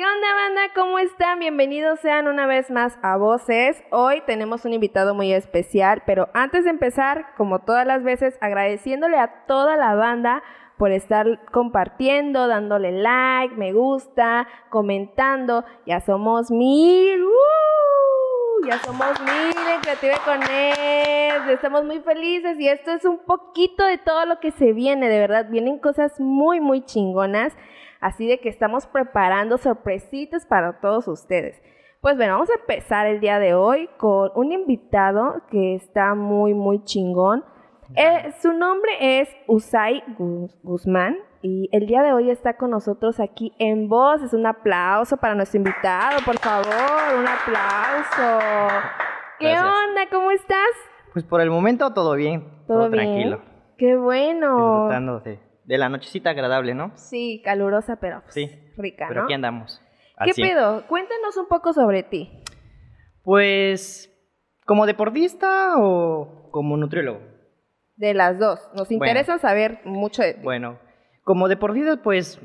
¿Qué onda, banda? ¿Cómo están? Bienvenidos sean una vez más a Voces. Hoy tenemos un invitado muy especial, pero antes de empezar, como todas las veces, agradeciéndole a toda la banda por estar compartiendo, dándole like, me gusta, comentando. Ya somos mil. ¡uh! Ya somos mil en Creative Connect. Estamos muy felices y esto es un poquito de todo lo que se viene. De verdad, vienen cosas muy, muy chingonas. Así de que estamos preparando sorpresitas para todos ustedes. Pues bueno, vamos a empezar el día de hoy con un invitado que está muy, muy chingón. Eh, su nombre es Usai Guzmán y el día de hoy está con nosotros aquí en voz. Es un aplauso para nuestro invitado, por favor, un aplauso. ¿Qué onda? ¿Cómo estás? Pues por el momento todo bien, todo, tranquilo. Qué bueno. Disfrutando de, la nochecita agradable, ¿no? Sí, calurosa, pero pues, sí, rica, pero aquí andamos. ¿Qué pedo? Cuéntanos un poco sobre ti. Pues, ¿como deportista o como nutriólogo? De las dos. Nos interesa saber mucho de ti. Bueno, como deportista, pues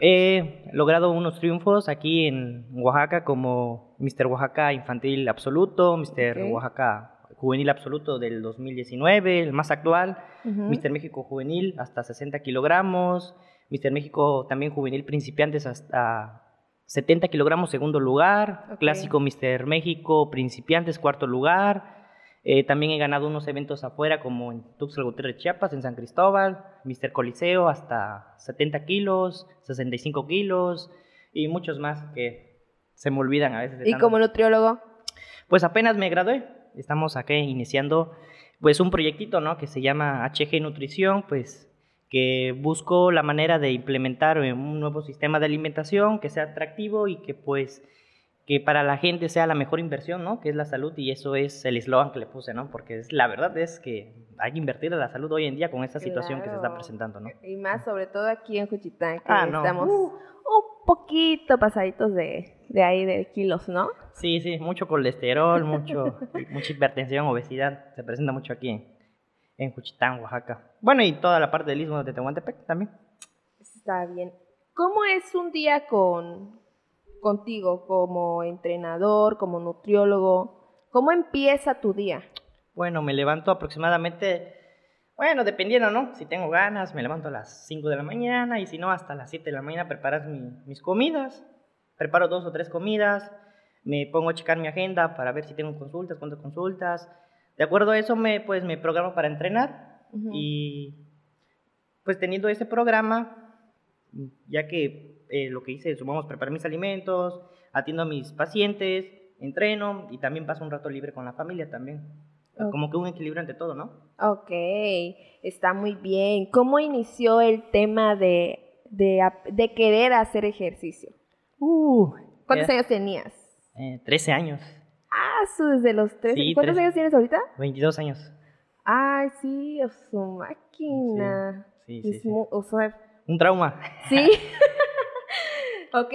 he logrado unos triunfos aquí en Oaxaca como Mr. Oaxaca Infantil Absoluto, Mr. Oaxaca Juvenil Absoluto del 2019, el más actual, Mr. México Juvenil hasta 60 kilogramos, Mr. México también Juvenil Principiantes hasta 70 kilogramos, segundo lugar, Clásico Mr. México Principiantes, cuarto lugar, eh, también he ganado unos eventos afuera como en Tuxtla Gutiérrez, Chiapas, en San Cristóbal, Mister Coliseo hasta 70 kilos, 65 kilos y muchos más que se me olvidan a veces. ¿Y como nutriólogo? Pues apenas me gradué. Estamos aquí iniciando pues un proyectito, ¿no? Que se llama HG Nutrición, pues que busco la manera de implementar un nuevo sistema de alimentación que sea atractivo y que pues que para la gente sea la mejor inversión, ¿no? Que es la salud y eso es el eslogan que le puse, ¿no? Porque es, la verdad es que hay que invertir en la salud hoy en día con esta situación que se está presentando, ¿no? Y más sobre todo aquí en Juchitán, que ah, estamos uh. un poquito pasaditos de, de, ahí de kilos, ¿no? Sí, sí, mucho colesterol, mucho, mucha hipertensión, obesidad, se presenta mucho aquí en, en Juchitán, Oaxaca. Bueno, y toda la parte del istmo de Tehuantepec también. Está bien. ¿Cómo es un día con, contigo como entrenador, como nutriólogo? ¿Cómo empieza tu día? Bueno, me levanto aproximadamente, bueno, dependiendo, ¿no? Si tengo ganas, me levanto a las 5 de la mañana y si no, hasta las 7 de la mañana preparas mis comidas. Preparo dos o tres comidas, me pongo a checar mi agenda para ver si tengo consultas, cuántas consultas. De acuerdo a eso, me, pues me programo para entrenar y pues teniendo ese programa, ya que eh, lo que hice, sumamos, preparar mis alimentos, atiendo a mis pacientes, entreno y también paso un rato libre con la familia también. Como que un equilibrio entre todo, ¿no? Ok, está muy bien. ¿Cómo inició el tema de, de, querer hacer ejercicio? Uh, ¿Cuántos años tenías? Eh, 13 años. Ah, desde los 13. ¿Cuántos años tienes ahorita? 22 años. Ay, sí, su máquina. Sí, sí, sí, Un trauma. Sí.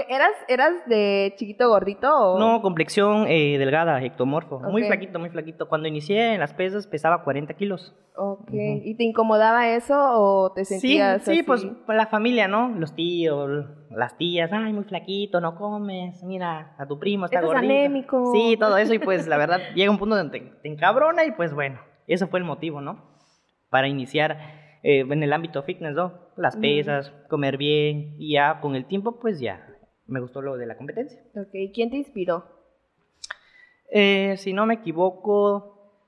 ¿eras, ¿eras de chiquito gordito o...? No, complexión eh, delgada, ectomorfo. Muy flaquito, muy flaquito. Cuando inicié en las pesas pesaba 40 kilos. Ok. ¿Y te incomodaba eso o te sentías Sí, sí, pues la familia, ¿no? Los tíos, las tías, ay, muy flaquito, no comes, mira, a tu primo está gordito. anémico. Sí, todo eso y pues la verdad llega un punto donde te, te encabrona y pues bueno, eso fue el motivo, ¿no? Para iniciar eh, en el ámbito fitness, ¿no? Las pesas, comer bien y ya con el tiempo pues ya me gustó lo de la competencia. Ok, ¿quién te inspiró? Eh, si no me equivoco,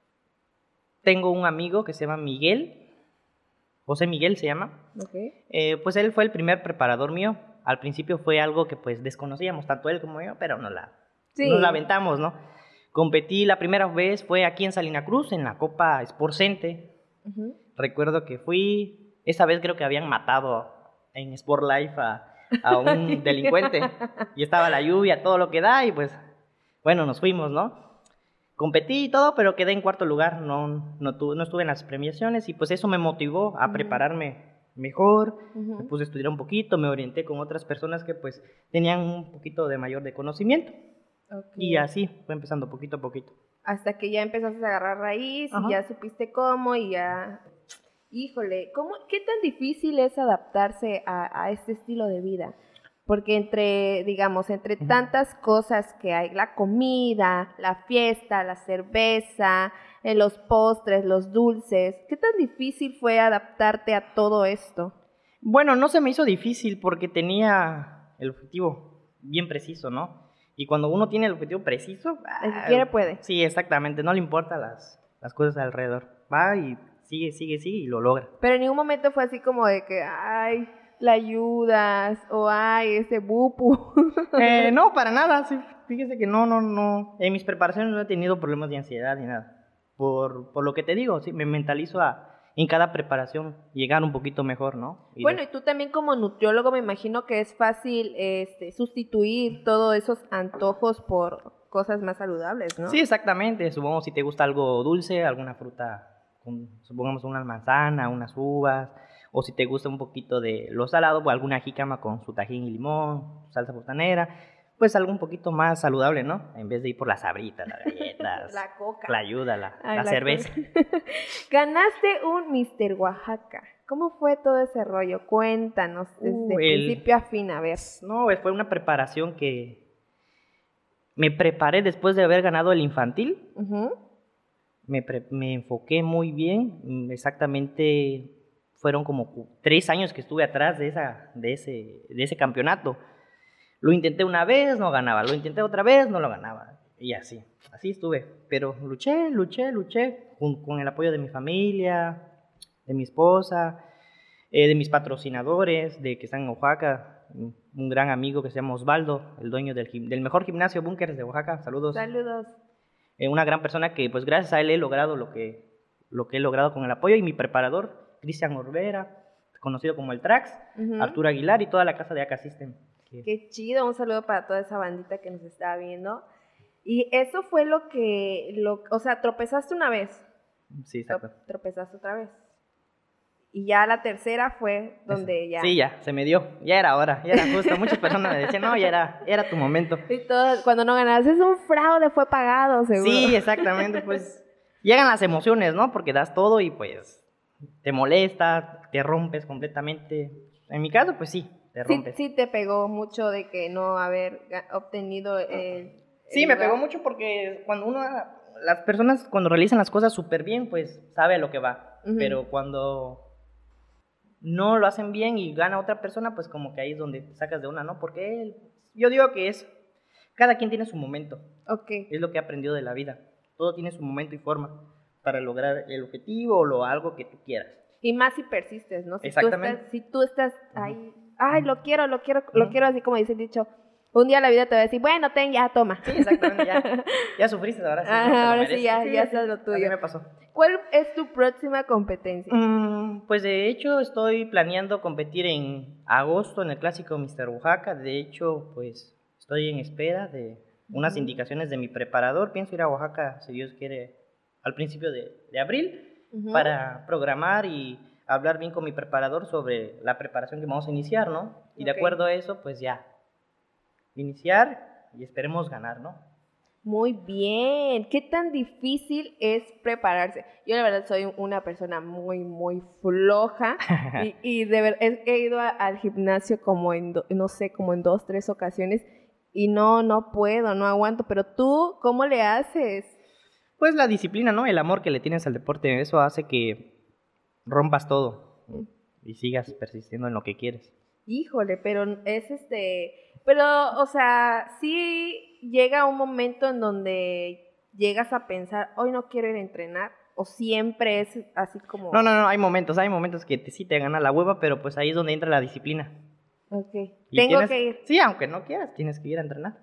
tengo un amigo que se llama Miguel, José Miguel se llama. Okay. Eh, pues él fue el primer preparador mío. Al principio fue algo que pues desconocíamos, tanto él como yo, pero no la, nos la aventamos, ¿no? Competí la primera vez, fue aquí en Salina Cruz, en la Copa Sporcente. Recuerdo que fui, esa vez creo que habían matado en Sport Life a, a un delincuente. Y estaba la lluvia, todo lo que da, y pues, bueno, nos fuimos, ¿no? Competí y todo, pero quedé en cuarto lugar, no, no, no estuve en las premiaciones, y pues eso me motivó a prepararme mejor, me puse a estudiar un poquito, me orienté con otras personas que pues tenían un poquito de mayor de conocimiento. Y así fue empezando poquito a poquito. Hasta que ya empezaste a agarrar raíz y ya supiste cómo y ya Híjole, ¿cómo, ¿qué tan difícil es adaptarse a, este estilo de vida? Porque entre, digamos, entre tantas cosas que hay, la comida, la fiesta, la cerveza, eh, los postres, los dulces, ¿qué tan difícil fue adaptarte a todo esto? Bueno, no se me hizo difícil porque tenía el objetivo bien preciso, ¿no? Y cuando uno tiene el objetivo preciso... El que quiere puede. Sí, exactamente, no le importa las, las cosas alrededor. Va y sigue, sigue, sigue y lo logra. Pero en ningún momento fue así como de que, ay, la ayudas o ay, ese bupu. Eh, no, para nada, sí. Fíjese que no, no, no. En mis preparaciones no he tenido problemas de ansiedad ni nada. Por, por lo que te digo, sí, me mentalizo a en cada preparación llegar un poquito mejor, ¿no? bueno, y tú también como nutriólogo me imagino que es fácil este, sustituir todos esos antojos por cosas más saludables, ¿no? Sí, exactamente. Supongo si te gusta algo dulce, alguna fruta, supongamos una manzana, unas uvas, o si te gusta un poquito de lo salado, pues alguna jícama con su tajín y limón, salsa botanera pues algo un poquito más saludable, ¿no? En vez de ir por las sabritas, las galletas, la coca, la ayuda, la, cerveza. Ganaste un Mister Oaxaca. ¿Cómo fue todo ese rollo? Cuéntanos desde uh, principio a fin, a ver. No, fue una preparación que me preparé después de haber ganado el infantil. Me, me enfoqué muy bien, mm, exactamente fueron como tres años que estuve atrás de, esa, de, ese, de ese campeonato. Lo intenté una vez, no ganaba. Lo intenté otra vez, no lo ganaba. Y así, así estuve. Pero luché, luché, luché con, el apoyo de mi familia, de mi esposa, eh, de mis patrocinadores, de que están en Oaxaca. Un gran amigo que se llama Osvaldo, el dueño del, del mejor gimnasio Bunkers de Oaxaca. Saludos. Saludos. Eh, una gran persona que, pues gracias a él he logrado lo que, lo que he logrado con el apoyo. Y mi preparador, Cristian Orbera, conocido como el Trax, Arturo Aguilar y toda la casa de Acá System. Qué chido, un saludo para toda esa bandita que nos está viendo. Y eso fue lo que, lo, o sea, tropezaste una vez. Sí, exacto. Tropezaste otra vez. Y ya la tercera fue donde ya... Sí, ya, se me dio. Ya era hora, ya era justo. Muchas personas me decían, no, ya era, era tu momento. Y todo, cuando no ganas, es un fraude, fue pagado, seguro. Sí, exactamente, pues llegan las emociones, ¿no? Porque das todo y pues te molesta, te rompes completamente. En mi caso, pues sí, Sí, sí te pegó mucho de que no haber obtenido el... sí, me pegó mucho porque cuando uno, las personas cuando realizan las cosas súper bien, pues sabe a lo que va. Pero cuando no lo hacen bien y gana otra persona, pues como que ahí es donde te sacas de una, ¿no? Porque yo digo que es, cada quien tiene su momento. Ok. Es lo que he aprendido de la vida. Todo tiene su momento y forma para lograr el objetivo o lo, algo que tú quieras. Y más si persistes, ¿no? Si Exactamente. Tú estás, si tú estás ahí ay, lo quiero, lo quiero, lo quiero, así como dice el dicho. Un día la vida te va a decir, bueno, ten, ya, toma. Sí, exactamente, ya, ya sufriste, ahora sí. ahora sí, ya, ya sabes lo tuyo. me pasó. ¿Cuál es tu próxima competencia? Mm, pues de hecho estoy planeando competir en agosto en el clásico Mr. Oaxaca. De hecho, pues estoy en espera de unas indicaciones de mi preparador. Pienso ir a Oaxaca, si Dios quiere, al principio de, de abril para programar y hablar bien con mi preparador sobre la preparación que vamos a iniciar, ¿no? Y de acuerdo a eso, pues ya, iniciar y esperemos ganar, ¿no? Muy bien. ¿Qué tan difícil es prepararse? Yo la verdad soy una persona muy, muy floja y, y de verdad he, ido al gimnasio como en, no sé, como en dos, tres ocasiones y no, no puedo, no aguanto. Pero tú, ¿cómo le haces? Pues la disciplina, ¿no? El amor que le tienes al deporte, eso hace que rompas todo y sigas persistiendo en lo que quieres. Híjole, pero es este, pero, o sea, sí llega un momento en donde llegas a pensar, hoy no quiero ir a entrenar, o siempre es así como... No, no, no, hay momentos, hay momentos que sí te gana la hueva, pero pues ahí es donde entra la disciplina. Ok, tengo que ir. Sí, aunque no quieras, tienes que ir a entrenar.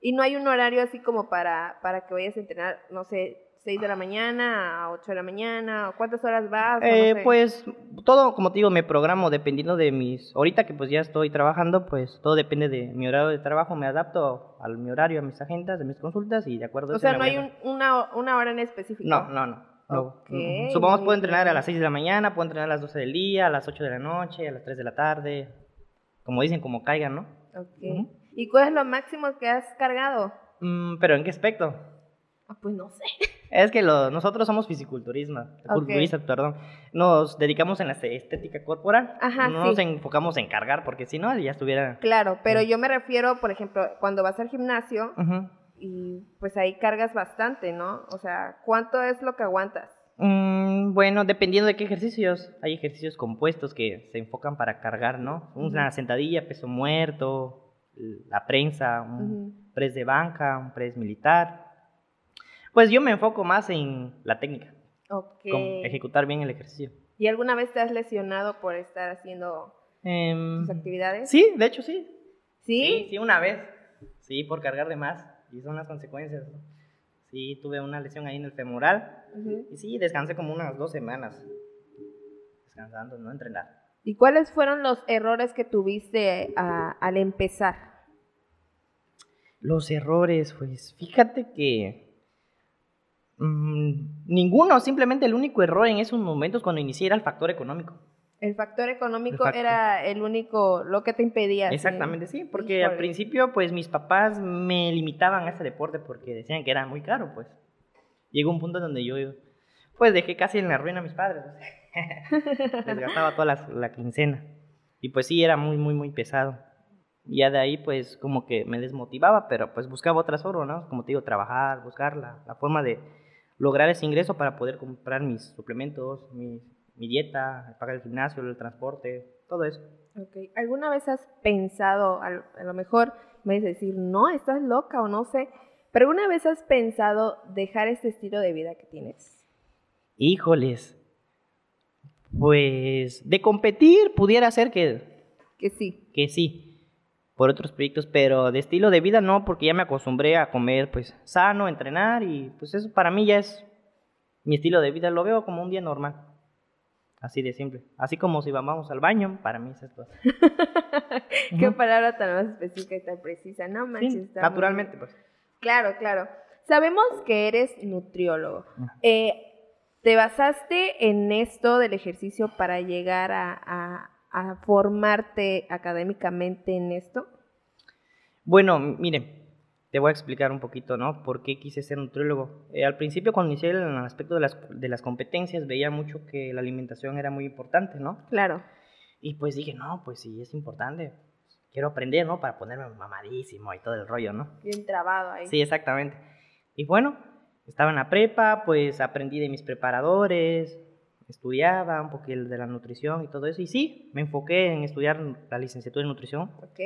Y no hay un horario así como para, para que vayas a entrenar, no sé, 6 de la mañana a 8 de la mañana? ¿Cuántas horas vas? Eh, Pues todo, como te digo, me programo dependiendo de mis... Ahorita que pues ya estoy trabajando, pues todo depende de mi horario de trabajo, me adapto a mi horario, a mis agendas, de mis consultas y de acuerdo a O sea, no hay una, una, hora en específico. No, no, no. Okay, Supongamos puedo entrenar a las 6 de la mañana, puedo entrenar a las 12 del día, a las 8 de la noche, a las 3 de la tarde. Como dicen, como caigan, ¿no? Ok. ¿Y cuál es lo máximo que has cargado? Mm, ¿Pero en qué aspecto? Ah, pues no sé. Es que nosotros somos fisiculturistas, perdón. Nos dedicamos en la estética corporal. Ajá, no nos enfocamos en cargar, porque si no, ya estuviera... Claro, pero yo me refiero, por ejemplo, cuando vas al gimnasio y pues ahí cargas bastante, ¿no? O sea, ¿cuánto es lo que aguantas? Mm, bueno, dependiendo de qué ejercicios. Hay ejercicios compuestos que se enfocan para cargar, ¿no? Una sentadilla, peso muerto, la prensa, un press de banca, un press militar pues yo me enfoco más en la técnica. Ok. ejecutar bien el ejercicio. ¿Y alguna vez te has lesionado por estar haciendo em, tus actividades? Sí, de hecho sí. ¿Sí? Sí, una vez. Sí, por cargar de más. Y son las consecuencias. Sí, tuve una lesión ahí en el femoral. Y sí, descansé como unas dos semanas. Descansando, no entrenar. ¿Y cuáles fueron los errores que tuviste al empezar? Los errores, pues fíjate que Mm, ninguno, simplemente el único error en esos momentos cuando inicié era el factor económico. El factor económico era el único, lo que te impedía. Exactamente, sí, porque al principio pues mis papás me limitaban a ese deporte porque decían que era muy caro, pues. Llegó un punto donde yo pues dejé casi en la ruina a mis padres. Les gastaba toda la, la, quincena. Y pues sí, era muy, muy, muy pesado. Ya de ahí pues como que me desmotivaba, pero pues buscaba otras formas, ¿no? Como te digo, trabajar, buscar la forma de, lograr ese ingreso para poder comprar mis suplementos, mi, dieta, pagar el gimnasio, el transporte, todo eso. Okay. ¿Alguna vez has pensado, a lo mejor me vas a decir, no, estás loca o no sé, pero alguna vez has pensado dejar este estilo de vida que tienes? Híjoles, pues de competir pudiera ser que... Que sí. Que sí por otros proyectos, pero de estilo de vida no, porque ya me acostumbré a comer pues sano, entrenar y pues eso para mí ya es mi estilo de vida, lo veo como un día normal. Así de simple. Así como si vamos al baño, para mí es esto. Qué palabra tan más específica y tan precisa, ¿no? Manches, naturalmente, pues. Claro, claro. Sabemos que eres nutriólogo. Eh, ¿Te basaste en esto del ejercicio para llegar a, a formarte académicamente en esto? Bueno, mire, te voy a explicar un poquito, ¿no? ¿Por qué quise ser nutriólogo? Eh, al principio, cuando inicié el aspecto de las, de las competencias, veía mucho que la alimentación era muy importante, ¿no? Claro. Y pues dije, no, pues sí, es importante. Quiero aprender, ¿no? Para ponerme mamadísimo y todo el rollo, ¿no? Bien trabado ahí. Sí, exactamente. Y bueno, estaba en la prepa, pues aprendí de mis preparadores, estudiaba un poquito de la nutrición y todo eso. Y sí, me enfoqué en estudiar la licenciatura en nutrición. Ok.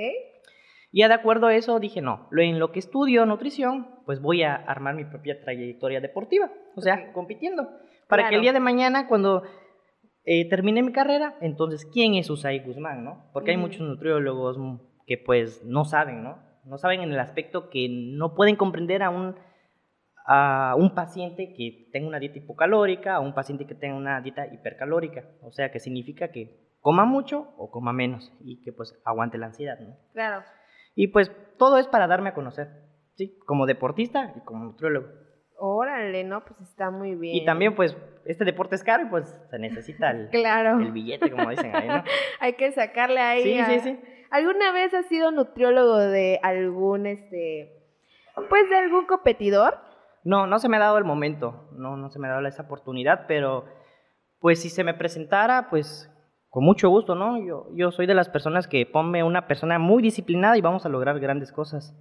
Y ya de acuerdo a eso dije, no, en lo que estudio nutrición, pues voy a armar mi propia trayectoria deportiva, o sea, compitiendo. Para que el día de mañana, cuando eh, termine mi carrera, entonces, ¿quién es Usai Guzmán, no? Porque hay muchos nutriólogos que pues no saben, ¿no? No saben en el aspecto que no pueden comprender a un a un paciente que tenga una dieta hipocalórica, a un paciente que tenga una dieta hipercalórica. O sea, que significa que coma mucho o coma menos y que pues aguante la ansiedad, ¿no? Claro. Y pues todo es para darme a conocer, ¿sí? Como deportista y como nutriólogo. Órale, no, pues está muy bien. Y también, pues, este deporte es caro y pues se necesita el, claro. el billete, como dicen ahí, ¿no? Hay que sacarle ahí. Sí, sí, sí. ¿Alguna vez has sido nutriólogo de algún, este, pues de algún competidor? No, no se me ha dado el momento, no, no se me ha dado esa oportunidad, pero pues si se me presentara, pues con mucho gusto, ¿no? Yo, yo soy de las personas que ponme una persona muy disciplinada y vamos a lograr grandes cosas.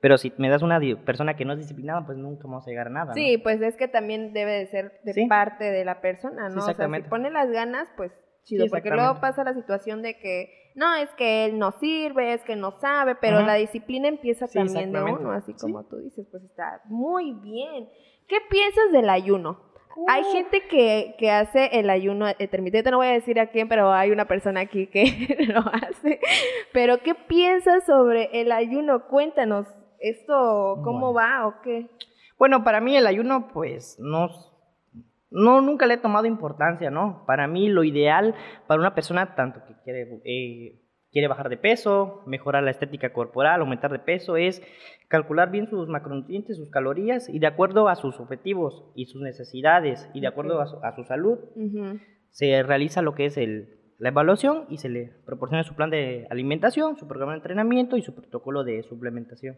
Pero si me das una persona que no es disciplinada, pues nunca vamos a llegar a nada. Sí, pues es que también debe de ser de parte de la persona, ¿no? exactamente. O sea, si pone las ganas, pues chido, porque luego pasa la situación de que no, es que él no sirve, es que no sabe, pero la disciplina empieza también de uno, así como tú dices, pues está muy bien. ¿Qué piensas del ayuno? Hay gente que, que, hace el ayuno intermitente, no voy a decir a quién, pero hay una persona aquí que lo hace. Pero ¿qué piensas sobre el ayuno? Cuéntanos, ¿esto cómo va o qué? Bueno, para mí el ayuno, pues, no no, nunca le he tomado importancia, ¿no? Para mí lo ideal para una persona tanto que quiere, eh, quiere bajar de peso, mejorar la estética corporal, aumentar de peso, es calcular bien sus macronutrientes, sus calorías y de acuerdo a sus objetivos y sus necesidades y de acuerdo a su, salud, se realiza lo que es el, la evaluación y se le proporciona su plan de alimentación, su programa de entrenamiento y su protocolo de suplementación.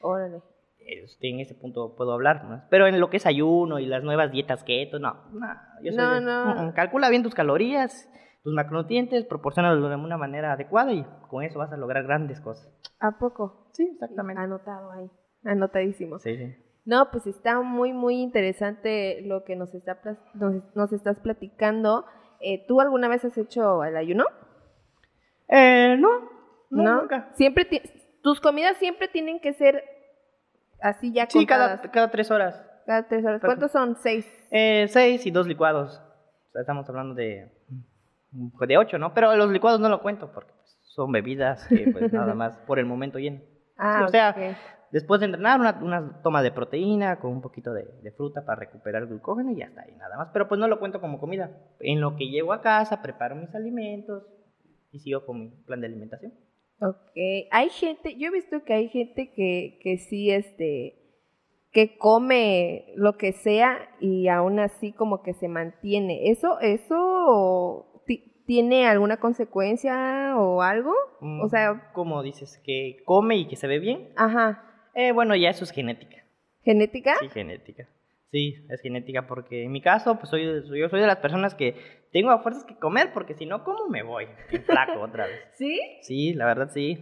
Órale. Este, en ese punto puedo hablar, ¿no? Pero en lo que es ayuno y las nuevas dietas keto, no, no, yo no, no. Mm, mm, calcula bien tus calorías, tus macronutrientes, proporcionalos de una manera adecuada y con eso vas a lograr grandes cosas. ¿A poco? Sí, exactamente. Anotado ahí, anotadísimo. Sí, sí. No, pues está muy, muy interesante lo que nos, está, nos, estás platicando. Eh, ¿Tú alguna vez has hecho el ayuno? Eh, no, no, nunca. Siempre tus comidas siempre tienen que ser así ya Sí, cada, cada tres horas. Cada tres horas. ¿Cuántos son? ¿Seis? Eh, seis y dos licuados. O sea, estamos hablando de, de ocho, ¿no? Pero los licuados no lo cuento porque pues, son bebidas que pues nada más por el momento llenan. Ah, o sea, después de entrenar, una, una, toma de proteína con un poquito de, de, fruta para recuperar el glucógeno y ya está ahí, nada más. Pero pues no lo cuento como comida. En lo que llego a casa, preparo mis alimentos y sigo con mi plan de alimentación. Ok, hay gente, yo he visto que hay gente que, que sí, este, que come lo que sea y aún así como que se mantiene. ¿Eso, eso tiene alguna consecuencia o algo? o mm, sea... ¿Cómo dices? ¿Que come y que se ve bien? Ajá. Eh, bueno, ya eso es genética. ¿Genética? Sí, genética. Sí, es genética porque en mi caso, pues soy, yo soy de las personas que tengo a fuerzas que comer porque si no, ¿cómo me voy? Y flaco otra vez. ¿Sí? Sí, la verdad sí.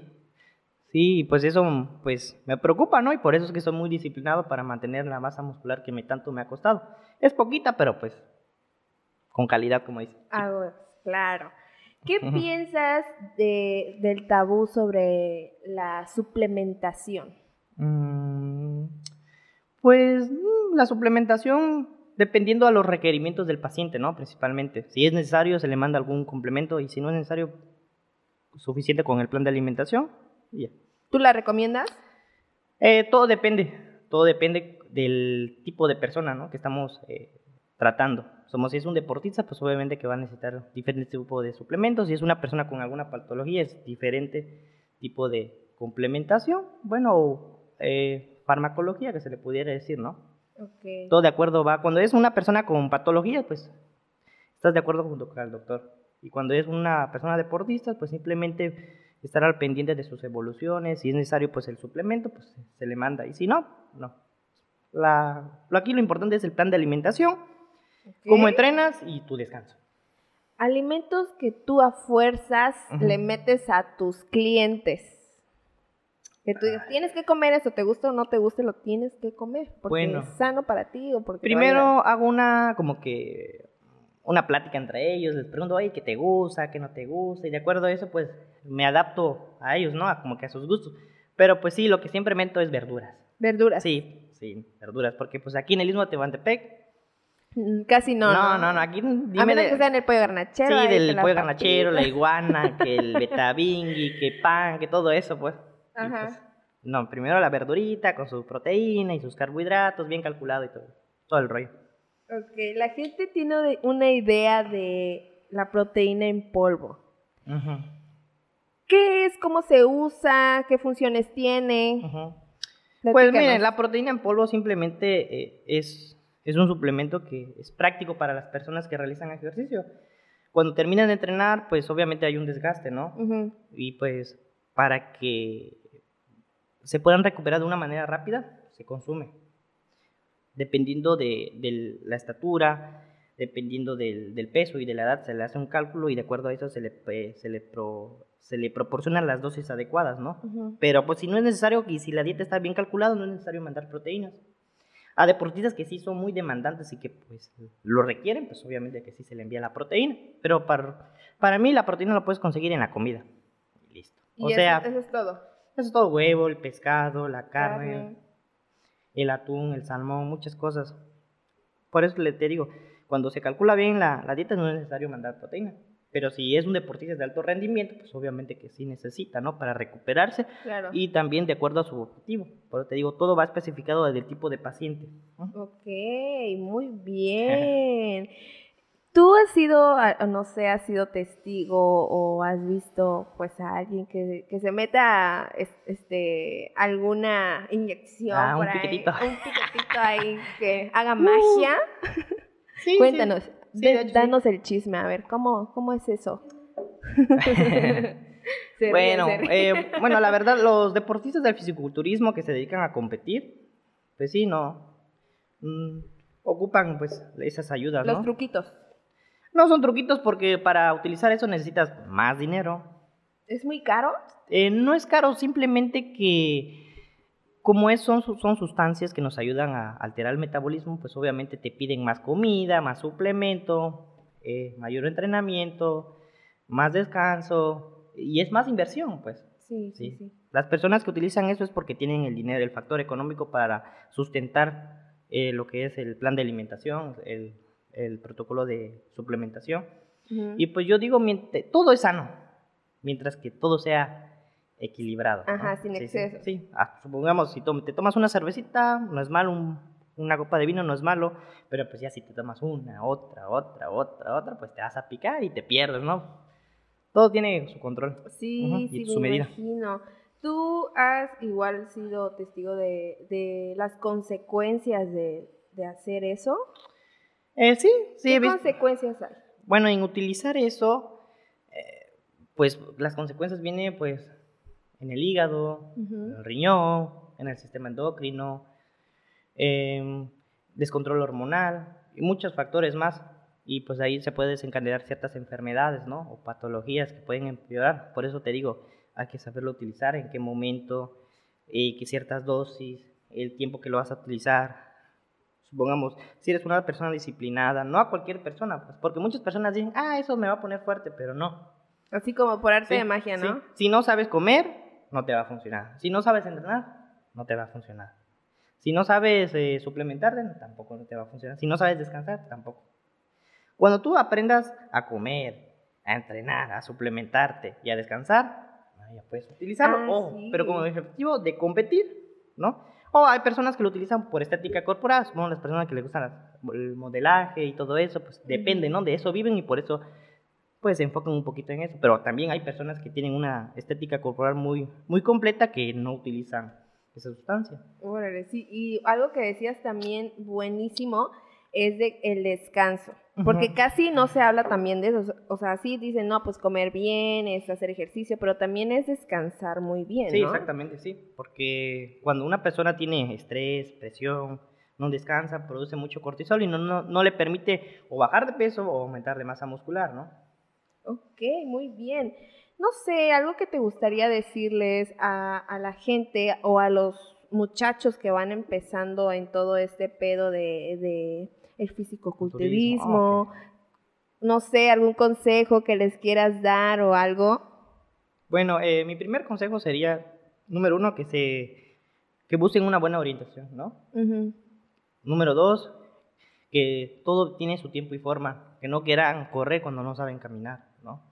Sí, pues eso pues me preocupa, ¿no? Y por eso es que soy muy disciplinado para mantener la masa muscular que me tanto me ha costado. Es poquita, pero pues con calidad, como dice. Ah, claro. ¿Qué piensas de, del tabú sobre la suplementación? Mm, pues mm, la suplementación, dependiendo a los requerimientos del paciente, ¿no? Principalmente. Si es necesario, se le manda algún complemento y si no es necesario, suficiente con el plan de alimentación, ya. ¿Tú la recomiendas? Eh, todo depende, todo depende del tipo de persona, ¿no? Que estamos eh, tratando. Somos, si es un deportista, pues obviamente que va a necesitar diferentes tipos de suplementos. Si es una persona con alguna patología, es diferente tipo de complementación. Bueno, eh, farmacología, que se le pudiera decir, ¿no? Okay. Todo de acuerdo va. Cuando es una persona con patología, pues estás de acuerdo junto con el doctor. Y cuando es una persona deportista, pues simplemente estar al pendiente de sus evoluciones. Si es necesario, pues el suplemento, pues se le manda. Y si no, no. La, aquí lo importante es el plan de alimentación, cómo entrenas y tu descanso. Alimentos que tú a fuerzas le metes a tus clientes. Que tú digas, tienes que comer eso, te gusta o no te guste, lo tienes que comer. Porque es sano para ti o porque. Primero hago una, como que, una plática entre ellos, les pregunto, oye, ¿qué te gusta, qué no te gusta? Y de acuerdo a eso, pues me adapto a ellos, ¿no? A como que a sus gustos. Pero pues sí, lo que siempre meto es verduras. ¿Verduras? Sí, sí, verduras. Porque pues aquí en el mismo Tehuantepec. Mm, casi no. No, no, no. Aquí a menos que sea en el pollo garnachero. Sí, del pollo garnachero, la iguana, que el betabingui, que pan, que todo eso, pues. Ajá. Pues, no, primero la verdurita con su proteína y sus carbohidratos, bien calculado y todo. Todo el rollo. Ok, la gente tiene una idea de la proteína en polvo. ¿Qué es? ¿Cómo se usa? ¿Qué funciones tiene? Pues miren, la proteína en polvo simplemente eh, es, es un suplemento que es práctico para las personas que realizan ejercicio. Cuando terminan de entrenar, pues obviamente hay un desgaste, ¿no? Y pues para que se puedan recuperar de una manera rápida, se consume. Dependiendo de, la estatura, dependiendo del, peso y de la edad, se le hace un cálculo y de acuerdo a eso se le, se le, se le proporcionan las dosis adecuadas, ¿no? Pero pues si no es necesario, y si la dieta está bien calculada, no es necesario mandar proteínas. A deportistas que sí son muy demandantes y que pues lo requieren, pues obviamente que sí se le envía la proteína. Pero para, para mí la proteína la puedes conseguir en la comida. listo. o sea, eso es todo. Eso es todo huevo, el pescado, la carne, el atún, el salmón, muchas cosas. Por eso le te digo, cuando se calcula bien la, dieta no es necesario mandar proteína. Pero si es un deportista de alto rendimiento, pues obviamente que sí necesita, ¿no? Para recuperarse y también de acuerdo a su objetivo. Por eso te digo, todo va especificado desde el tipo de paciente. Ok, muy bien. ¿Tú has sido, no sé, has sido testigo o has visto pues a alguien que, que se meta este alguna inyección ah, un piquetito. un piquetito ahí que haga magia? Sí, Cuéntanos, danos el chisme, a ver, ¿cómo, cómo es eso? bueno, eh, bueno, la verdad, los deportistas del fisiculturismo que se dedican a competir, pues sí, no, mm, ocupan pues esas ayudas, Los truquitos. No son truquitos porque para utilizar eso necesitas más dinero. ¿Es muy caro? Eh, no es caro, simplemente que como es, son, son sustancias que nos ayudan a alterar el metabolismo, pues obviamente te piden más comida, más suplemento, eh, mayor entrenamiento, más descanso y es más inversión, pues. Sí, sí, sí, Las personas que utilizan eso es porque tienen el dinero, el factor económico para sustentar eh, lo que es el plan de alimentación, el, el protocolo de suplementación. Y pues yo digo, todo es sano, mientras que todo sea equilibrado. Ajá, sin exceso. Sí, ah, supongamos, si te tomas una cervecita, no es malo, una copa de vino no es malo, pero pues ya si te tomas una, otra, otra, otra, otra, pues te vas a picar y te pierdes, ¿no? Todo tiene su control. Sí, sí, su me medida. imagino. Tú has igual sido testigo de, las consecuencias de, hacer eso. Eh, sí, sí. ¿Qué consecuencias hay? Bueno, en utilizar eso, eh, pues las consecuencias vienen pues en el hígado, en el riñón, en el sistema endocrino, em, descontrol hormonal y muchos factores más. Y pues ahí se puede desencadenar ciertas enfermedades, ¿no? O patologías que pueden empeorar. Por eso te digo, hay que saberlo utilizar, en qué momento, y qué ciertas dosis, el tiempo que lo vas a utilizar, supongamos, si eres una persona disciplinada, no a cualquier persona, pues, porque muchas personas dicen, ah, eso me va a poner fuerte, pero no. Así como por arte de magia, ¿no? Si no sabes comer, no te va a funcionar. Si no sabes entrenar, no te va a funcionar. Si no sabes eh, suplementarte, tampoco no te va a funcionar. Si no sabes descansar, tampoco. Cuando tú aprendas a comer, a entrenar, a suplementarte y a descansar, ya puedes utilizarlo. Ah, oh, pero como objetivo de competir, ¿no? O hay personas que lo utilizan por estética corporal, como las personas que les gustan el modelaje y todo eso, pues depende, ¿no? De eso viven y por eso pues se enfocan un poquito en eso. Pero también hay personas que tienen una estética corporal muy, muy completa que no utilizan esa sustancia. Órale, sí. Y algo que decías también buenísimo es de el descanso. Porque casi no se habla también de eso. O sea, sí dicen, no, pues comer bien, es hacer ejercicio, pero también es descansar muy bien. Sí, exactamente, sí. Porque cuando una persona tiene estrés, presión, no descansa, produce mucho cortisol y no, no, no le permite o bajar de peso o aumentar de masa muscular, ¿no? Ok, muy bien. No sé, algo que te gustaría decirles a, a la gente o a los muchachos que van empezando en todo este pedo de el fisicoculturismo, ah, no sé, algún consejo que les quieras dar o algo. Bueno, eh, mi primer consejo sería, número uno, que se que busquen una buena orientación, ¿no? Número dos, que todo tiene su tiempo y forma, que no quieran correr cuando no saben caminar, ¿no?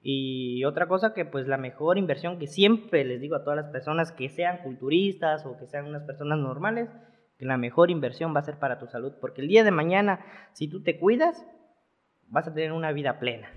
Y otra cosa que pues la mejor inversión que siempre les digo a todas las personas que sean culturistas o que sean unas personas normales la mejor inversión va a ser para tu salud, porque el día de mañana, si tú te cuidas, vas a tener una vida plena.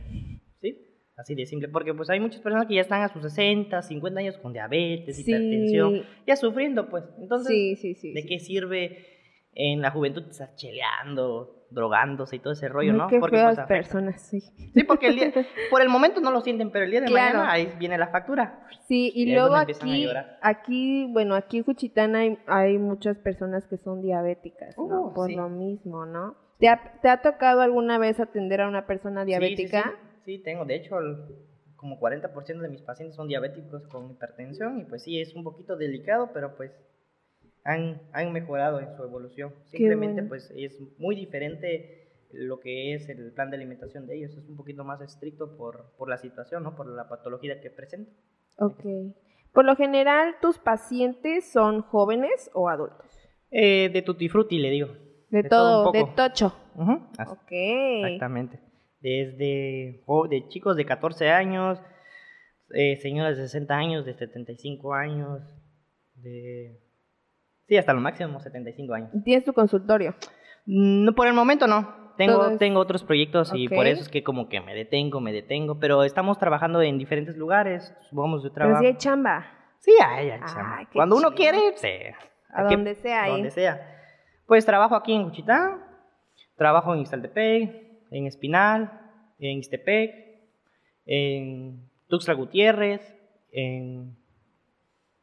¿Sí? Así de simple, porque pues hay muchas personas que ya están a sus 60, 50 años con diabetes, hipertensión, ya sufriendo, pues. Entonces, ¿de qué sirve en la juventud estar cheleando, drogándose y todo ese rollo, ¿no? Qué porque feas pues, personas, sí. Sí, porque el día, por el momento no lo sienten, pero el día de mañana ahí viene la factura. Sí, y, luego aquí, aquí, bueno, aquí en Juchitán hay, hay muchas personas que son diabéticas, ¿no? Uh, por lo mismo, ¿no? ¿Te ha, ¿Te ha, tocado alguna vez atender a una persona diabética? Sí, sí, sí. tengo. De hecho, como 40% de mis pacientes son diabéticos con hipertensión y pues sí, es un poquito delicado, pero pues han, han mejorado en su evolución. Simplemente pues es muy diferente lo que es el plan de alimentación de ellos. Es un poquito más estricto por, por la situación, ¿no? Por la patología que presenta. Ok. Por lo general, ¿tus pacientes son jóvenes o adultos? Eh, de tutti frutti, le digo. De, todo, de tocho. ok. Exactamente. Desde de chicos de 14 años, eh, señoras de 60 años, de 75 años, de Sí, hasta lo máximo 75 años. ¿Tienes tu consultorio? No, por el momento no. Tengo, tengo otros proyectos y por eso es que como que me detengo, me detengo, pero estamos trabajando en diferentes lugares, supongamos de trabajo. Pero hay chamba. Sí hay, chamba. Cuando uno quiere, sí. A donde sea. A donde sea. Pues trabajo aquí en Cuchitá, trabajo en Ixtaltepec, en Espinal, en Ixtepec, en Tuxtla Gutiérrez, en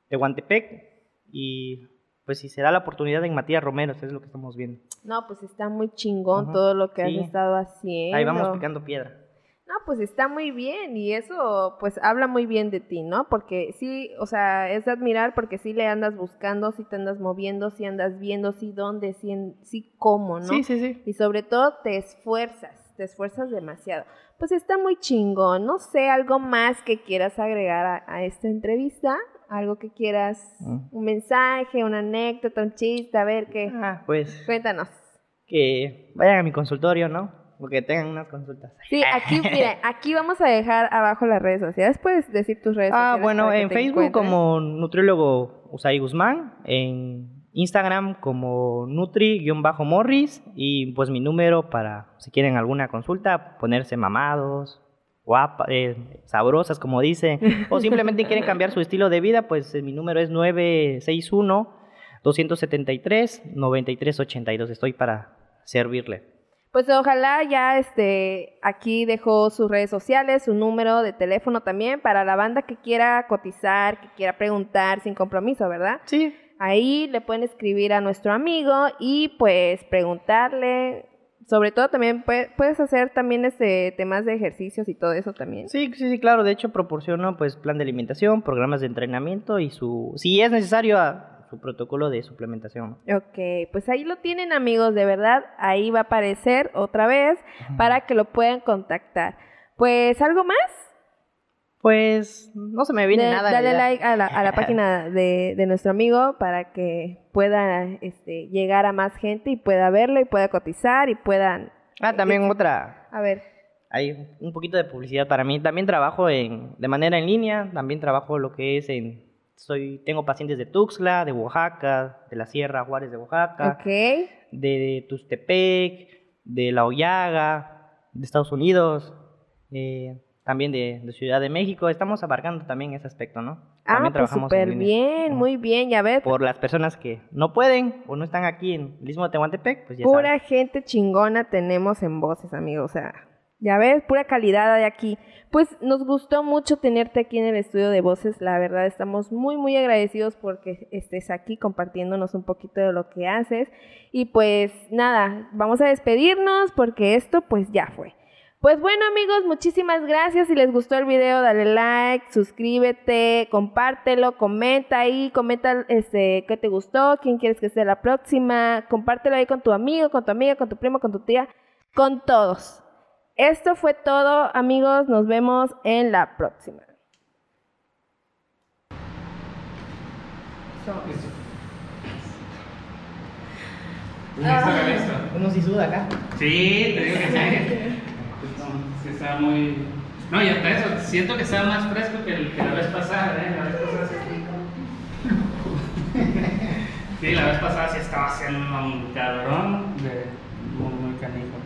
Tehuantepec y pues si se da la oportunidad en Matías Romero, eso es lo que estamos viendo. No, pues está muy chingón todo lo que has estado haciendo. Ahí vamos picando piedra. No, pues está muy bien y eso pues habla muy bien de ti, ¿no? Porque sí, o sea, es de admirar porque sí le andas buscando, sí te andas moviendo, sí andas viendo, sí dónde, sí, sí cómo, ¿no? Sí, sí, sí. Y sobre todo te esfuerzas, te esfuerzas demasiado. Pues está muy chingón, no sé, algo más que quieras agregar a, esta entrevista, algo que quieras, mm. un mensaje, una anécdota, un chiste, a ver qué. Ah, pues. Cuéntanos. Que vayan a mi consultorio, ¿no? porque tengan unas consultas. Sí, aquí, mira, aquí vamos a dejar abajo las redes sociales. Puedes decir tus redes ah, sociales. Ah, bueno, en Facebook como nutriólogo Usai Guzmán, en Instagram como Nutri-Morris y pues mi número para si quieren alguna consulta, ponerse mamados, guapas, eh, sabrosas como dice, o simplemente quieren cambiar su estilo de vida, pues mi número es 961 273 9382. Estoy para servirle. Pues ojalá ya este aquí dejó sus redes sociales, su número de teléfono también para la banda que quiera cotizar, que quiera preguntar sin compromiso, ¿verdad? Sí. Ahí le pueden escribir a nuestro amigo y pues preguntarle, sobre todo también puedes hacer también este temas de ejercicios y todo eso también. Sí, sí, sí, claro, de hecho proporciono pues plan de alimentación, programas de entrenamiento y su si es necesario su protocolo de suplementación. Ok, pues ahí lo tienen amigos, de verdad, ahí va a aparecer otra vez para que lo puedan contactar. Pues algo más. Pues no se me viene nada. Dale like a la, página de, nuestro amigo para que pueda este, llegar a más gente y pueda verlo y pueda cotizar y puedan... Ah, también otra. A ver. Hay un poquito de publicidad para mí. También trabajo en, de manera en línea, también trabajo lo que es en soy, tengo pacientes de Tuxtla, de Oaxaca, de la Sierra Juárez de Oaxaca, de, Tustepec, de La Hoyaga, de Estados Unidos, eh, también de, Ciudad de México. Estamos abarcando también ese aspecto, ¿no? Ah, pues súper bien, muy bien, ya ves. Por las personas que no pueden o no están aquí en el Istmo de Tehuantepec, pues ya Pura gente chingona tenemos en voces, amigos, o sea, ya ves, pura calidad hay aquí. Pues nos gustó mucho tenerte aquí en el estudio de voces, la verdad estamos muy muy agradecidos porque estés aquí compartiéndonos un poquito de lo que haces y pues nada, vamos a despedirnos porque esto pues ya fue. Pues bueno amigos, muchísimas gracias. Si les gustó el video, dale like, suscríbete, compártelo, comenta ahí, comenta este qué te gustó, quién quieres que sea la próxima, compártelo ahí con tu amigo, con tu amiga, con tu primo, con tu tía, con todos. Esto fue todo, amigos. Nos vemos en la próxima. Uno sí suda acá. Sí, te digo que sí. estaba muy. No, y hasta eso, siento que estaba más fresco que, la vez pasada, ¿eh? La vez pasada sí Sí, la vez pasada sí estaba haciendo un cabrón de muy, muy canijo.